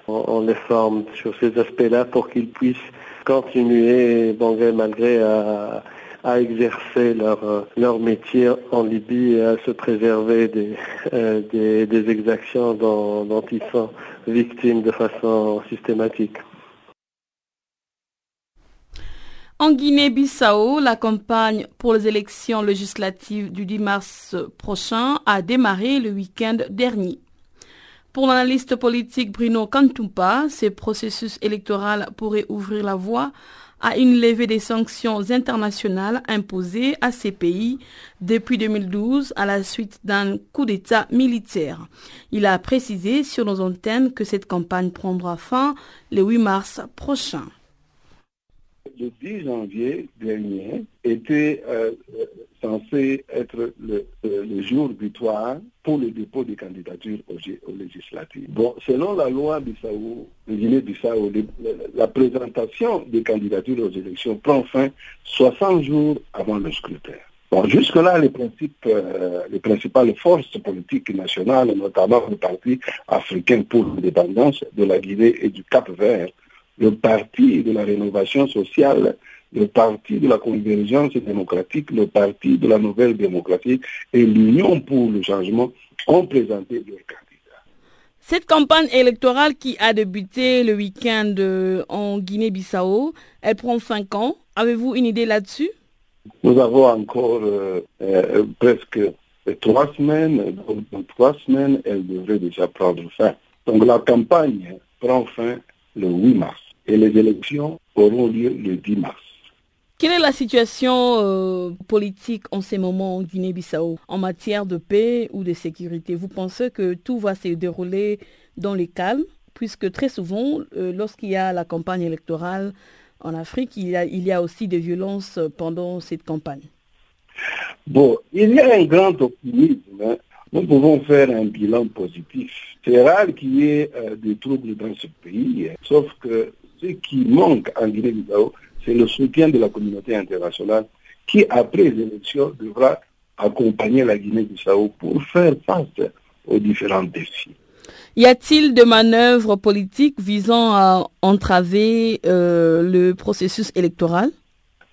On, les forme sur ces aspects-là pour qu'ils puissent continuer, bon malgré, à, à exercer leur, leur métier en Libye et à se préserver des, [LAUGHS] des, des, exactions dont, ils sont victimes de façon systématique. En Guinée-Bissau, la campagne pour les élections législatives du 10 mars prochain a démarré le week-end dernier. Pour l'analyste politique Bruno Kantumpa, ce processus électoral pourrait ouvrir la voie à une levée des sanctions internationales imposées à ces pays depuis 2012 à la suite d'un coup d'État militaire. Il a précisé sur nos antennes que cette campagne prendra fin le 8 mars prochain le 10 janvier dernier était euh, censé être le, jour butoir pour le dépôt des candidatures aux, législatives. Bon, selon la loi Bissau, Guinée-Bissau, la présentation des candidatures aux élections prend fin 60 jours avant le scrutin. Bon, jusque-là, les, principes, euh, les principales forces politiques nationales, notamment le Parti africain pour l'indépendance de la Guinée et du Cap-Vert, le parti de la rénovation sociale, le parti de la convergence démocratique, le parti de la nouvelle démocratie et l'Union pour le changement ont présenté leurs candidats. Cette campagne électorale qui a débuté le week-end en Guinée-Bissau, elle prend cinq ans. Avez-vous une idée là-dessus? Nous avons encore euh, euh, presque trois semaines. Dans trois semaines, elle devrait déjà prendre fin. Donc la campagne prend fin le 8 mars et les élections auront lieu le 10 mars. Quelle est la situation euh, politique en ces moments en Guinée-Bissau en matière de paix ou de sécurité? Vous pensez que tout va se dérouler dans le calme puisque très souvent, euh, lorsqu'il y a la campagne électorale en Afrique, il y, a, aussi des violences pendant cette campagne? Bon, il y a un grand optimisme. Hein. Nous pouvons faire un bilan positif. C'est rare qu'il y ait euh, des troubles dans ce pays, hein. sauf que ce qui manque en Guinée-Bissau, c'est le soutien de la communauté internationale qui, après les élections, devra accompagner la Guinée-Bissau pour faire face aux différents défis. Y a-t-il de manœuvres politiques visant à entraver euh, le processus électoral?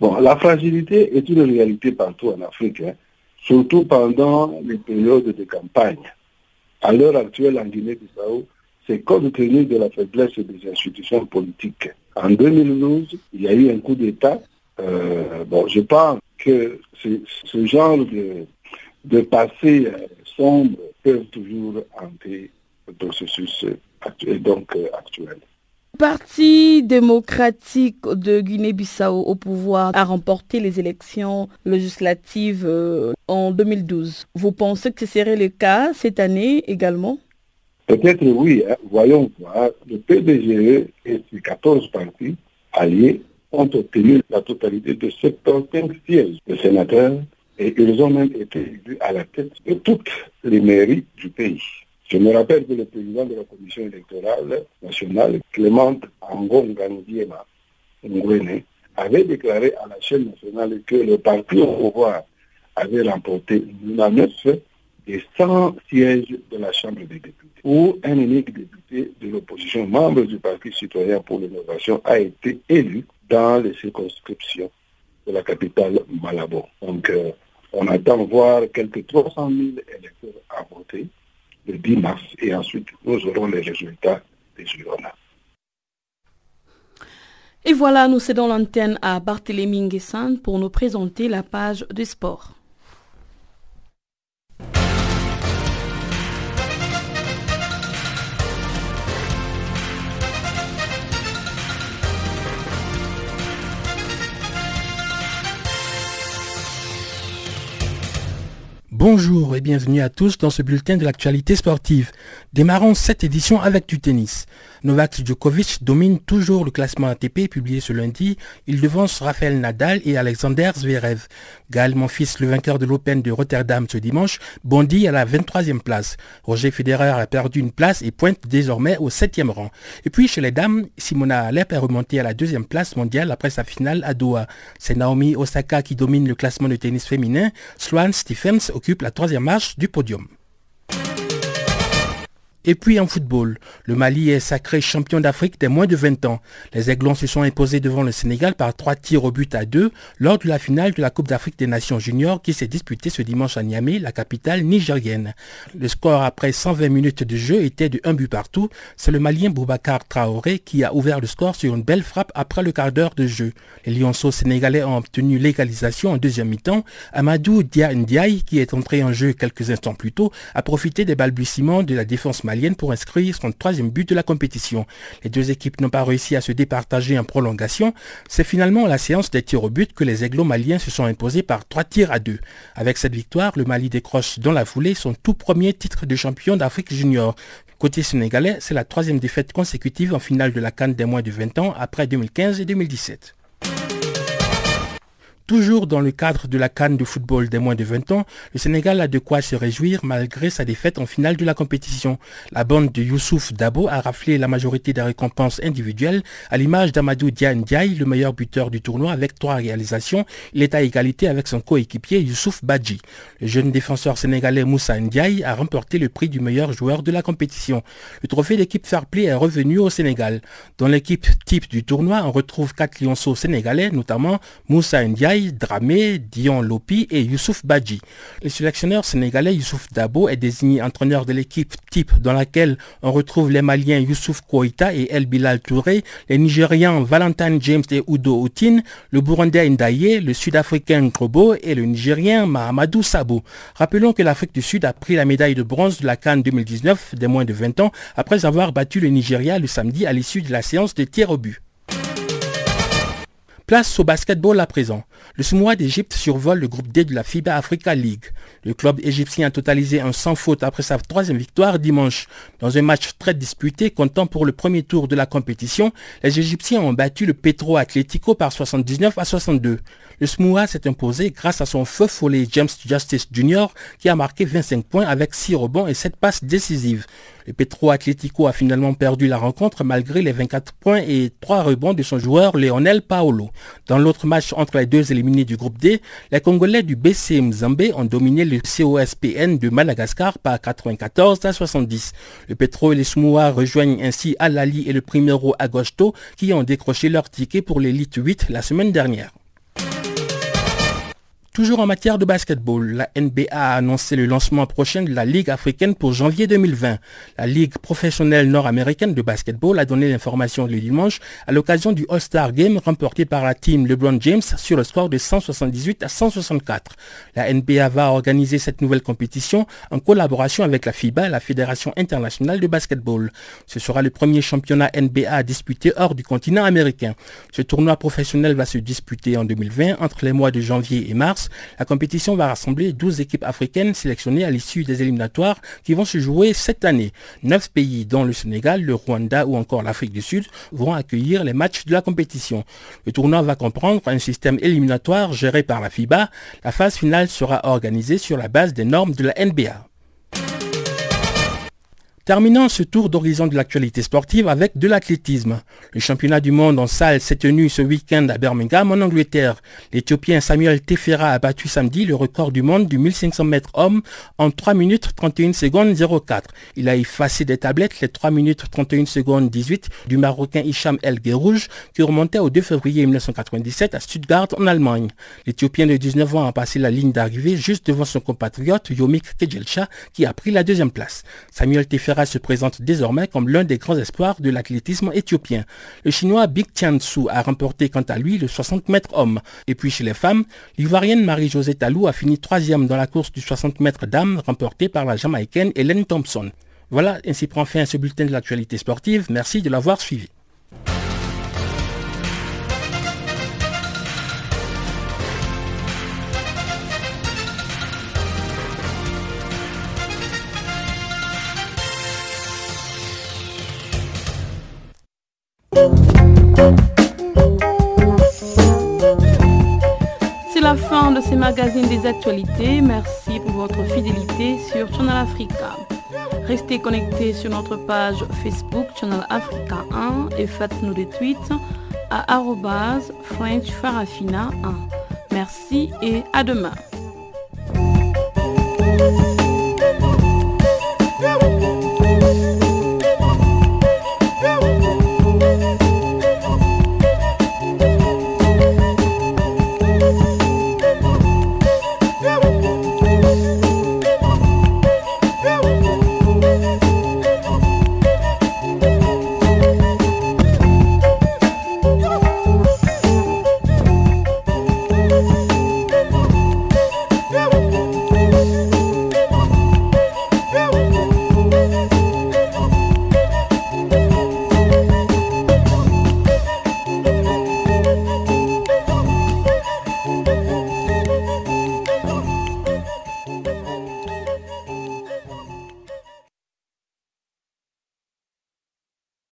Bon, la fragilité est une réalité partout en Afrique, hein, surtout pendant les périodes de campagne. À l'heure actuelle, en Guinée-Bissau, c'est compte tenu de la faiblesse des institutions politiques. En 2012, il y a eu un coup d'État. Euh, bon, je pense que ce genre de, de passé euh, sombre peuvent toujours hanter le processus actuel, donc euh, actuel. Parti démocratique de Guinée-Bissau au pouvoir a remporté les élections législatives en 2012. Vous pensez que ce serait le cas cette année également? Peut-être oui, hein. voyons voir. Le PDGE et ses 14 partis alliés ont obtenu la totalité de 75 sièges de sénateurs et ils ont même été élus à la tête de toutes les mairies du pays. Je me rappelle que le président de la commission électorale nationale, Clément Angonga Ndiema avait déclaré à la chaîne nationale que le parti au pouvoir avait remporté 9 des 100 sièges de la Chambre des députés où un unique député de l'opposition, membre du Parti citoyen pour l'innovation, a été élu dans les circonscriptions de la capitale Malabo. Donc, euh, on attend voir quelques 300 000 électeurs à voter le 10 mars et ensuite nous aurons les résultats des urnes. Et voilà, nous cédons l'antenne à Barthélémy Nguessan pour nous présenter la page du sport. Bonjour et bienvenue à tous dans ce bulletin de l'actualité sportive. Démarrons cette édition avec du tennis. Novak Djokovic domine toujours le classement ATP publié ce lundi. Il devance Rafael Nadal et Alexander Zverev. Gaël Monfils, le vainqueur de l'Open de Rotterdam ce dimanche, bondit à la 23e place. Roger Federer a perdu une place et pointe désormais au 7e rang. Et puis chez les dames, Simona Alep est remontée à la deuxième place mondiale après sa finale à Doha. C'est Naomi Osaka qui domine le classement de tennis féminin. Sloane Stephens occupe la troisième marche du podium. Et puis en football, le Mali est sacré champion d'Afrique des moins de 20 ans. Les Aiglons se sont imposés devant le Sénégal par trois tirs au but à deux lors de la finale de la Coupe d'Afrique des Nations Juniors qui s'est disputée ce dimanche à Niamey, la capitale nigérienne. Le score après 120 minutes de jeu était de un but partout. C'est le Malien Boubacar Traoré qui a ouvert le score sur une belle frappe après le quart d'heure de jeu. Les Lionceaux sénégalais ont obtenu l'égalisation en deuxième mi-temps. Amadou Dia Ndiaye, qui est entré en jeu quelques instants plus tôt, a profité des balbutiements de la défense malienne pour inscrire son troisième but de la compétition. Les deux équipes n'ont pas réussi à se départager en prolongation. C'est finalement la séance des tirs au but que les aiglos maliens se sont imposés par trois tirs à deux. Avec cette victoire, le Mali décroche dans la foulée son tout premier titre de champion d'Afrique junior. Côté sénégalais, c'est la troisième défaite consécutive en finale de la Cannes des moins de 20 ans après 2015 et 2017. Toujours dans le cadre de la canne de football des moins de 20 ans, le Sénégal a de quoi se réjouir malgré sa défaite en finale de la compétition. La bande de Youssouf Dabo a raflé la majorité des récompenses individuelles à l'image d'Amadou Diane Diaye, le meilleur buteur du tournoi avec trois réalisations. Il est à égalité avec son coéquipier Youssouf Badji. Le jeune défenseur sénégalais Moussa Ndiaye a remporté le prix du meilleur joueur de la compétition. Le trophée d'équipe Fair Play est revenu au Sénégal. Dans l'équipe type du tournoi, on retrouve quatre lionceaux sénégalais, notamment Moussa Ndiaye, Dramé, Dion Lopi et Youssouf Badji. Le sélectionneur sénégalais Youssouf Dabo est désigné entraîneur de l'équipe type dans laquelle on retrouve les Maliens Youssouf Kouita et El Bilal Touré, les Nigérians Valentine James et Udo Outin, le Burundais Ndaye, le Sud-Africain Grobo et le Nigérien Mahamadou Sabo. Rappelons que l'Afrique du Sud a pris la médaille de bronze de la Cannes 2019 des moins de 20 ans après avoir battu le Nigeria le samedi à l'issue de la séance de tir au but. Place au basketball à présent. Le Samoa d'Égypte survole le groupe D de la FIBA Africa League. Le club égyptien a totalisé un sans faute après sa troisième victoire dimanche. Dans un match très disputé comptant pour le premier tour de la compétition, les Égyptiens ont battu le Petro Atlético par 79 à 62. Le Samoa s'est imposé grâce à son feu follet James Justice Jr. qui a marqué 25 points avec 6 rebonds et 7 passes décisives. Le Petro Atlético a finalement perdu la rencontre malgré les 24 points et 3 rebonds de son joueur Léonel Paolo. Dans l'autre match entre les deux éliminés du groupe D, les Congolais du BC Mzambé ont dominé le COSPN de Madagascar par 94 à 70. Le Petro et les Samoa rejoignent ainsi Alali et le Primero Agosto qui ont décroché leur ticket pour l'élite 8 la semaine dernière. Toujours en matière de basketball, la NBA a annoncé le lancement prochain de la Ligue africaine pour janvier 2020. La Ligue professionnelle nord-américaine de basketball a donné l'information le dimanche à l'occasion du All-Star Game remporté par la team LeBron James sur le score de 178 à 164. La NBA va organiser cette nouvelle compétition en collaboration avec la FIBA, la Fédération internationale de basketball. Ce sera le premier championnat NBA disputé hors du continent américain. Ce tournoi professionnel va se disputer en 2020 entre les mois de janvier et mars la compétition va rassembler 12 équipes africaines sélectionnées à l'issue des éliminatoires qui vont se jouer cette année. Neuf pays, dont le Sénégal, le Rwanda ou encore l'Afrique du Sud, vont accueillir les matchs de la compétition. Le tournoi va comprendre un système éliminatoire géré par la FIBA. La phase finale sera organisée sur la base des normes de la NBA. Terminons ce tour d'horizon de l'actualité sportive avec de l'athlétisme. Le championnat du monde en salle s'est tenu ce week-end à Birmingham en Angleterre. L'Éthiopien Samuel Tefera a battu samedi le record du monde du 1500 mètres homme en 3 minutes 31 secondes 04. Il a effacé des tablettes les 3 minutes 31 secondes 18 du Marocain Hicham El Guerrouj qui remontait au 2 février 1997 à Stuttgart en Allemagne. L'Éthiopien de 19 ans a passé la ligne d'arrivée juste devant son compatriote Yomik Kejelcha qui a pris la deuxième place. Samuel Tefera se présente désormais comme l'un des grands espoirs de l'athlétisme éthiopien. Le chinois Big Tiansu a remporté quant à lui le 60 mètres homme. Et puis chez les femmes, l'ivoirienne Marie-Josée Talou a fini troisième dans la course du 60 mètres dames remportée par la jamaïcaine Hélène Thompson. Voilà, ainsi prend fin ce bulletin de l'actualité sportive. Merci de l'avoir suivi. C'est la fin de ces magazines des actualités. Merci pour votre fidélité sur Channel Africa. Restez connectés sur notre page Facebook Channel Africa 1 et faites-nous des tweets à French Farafina 1. Merci et à demain.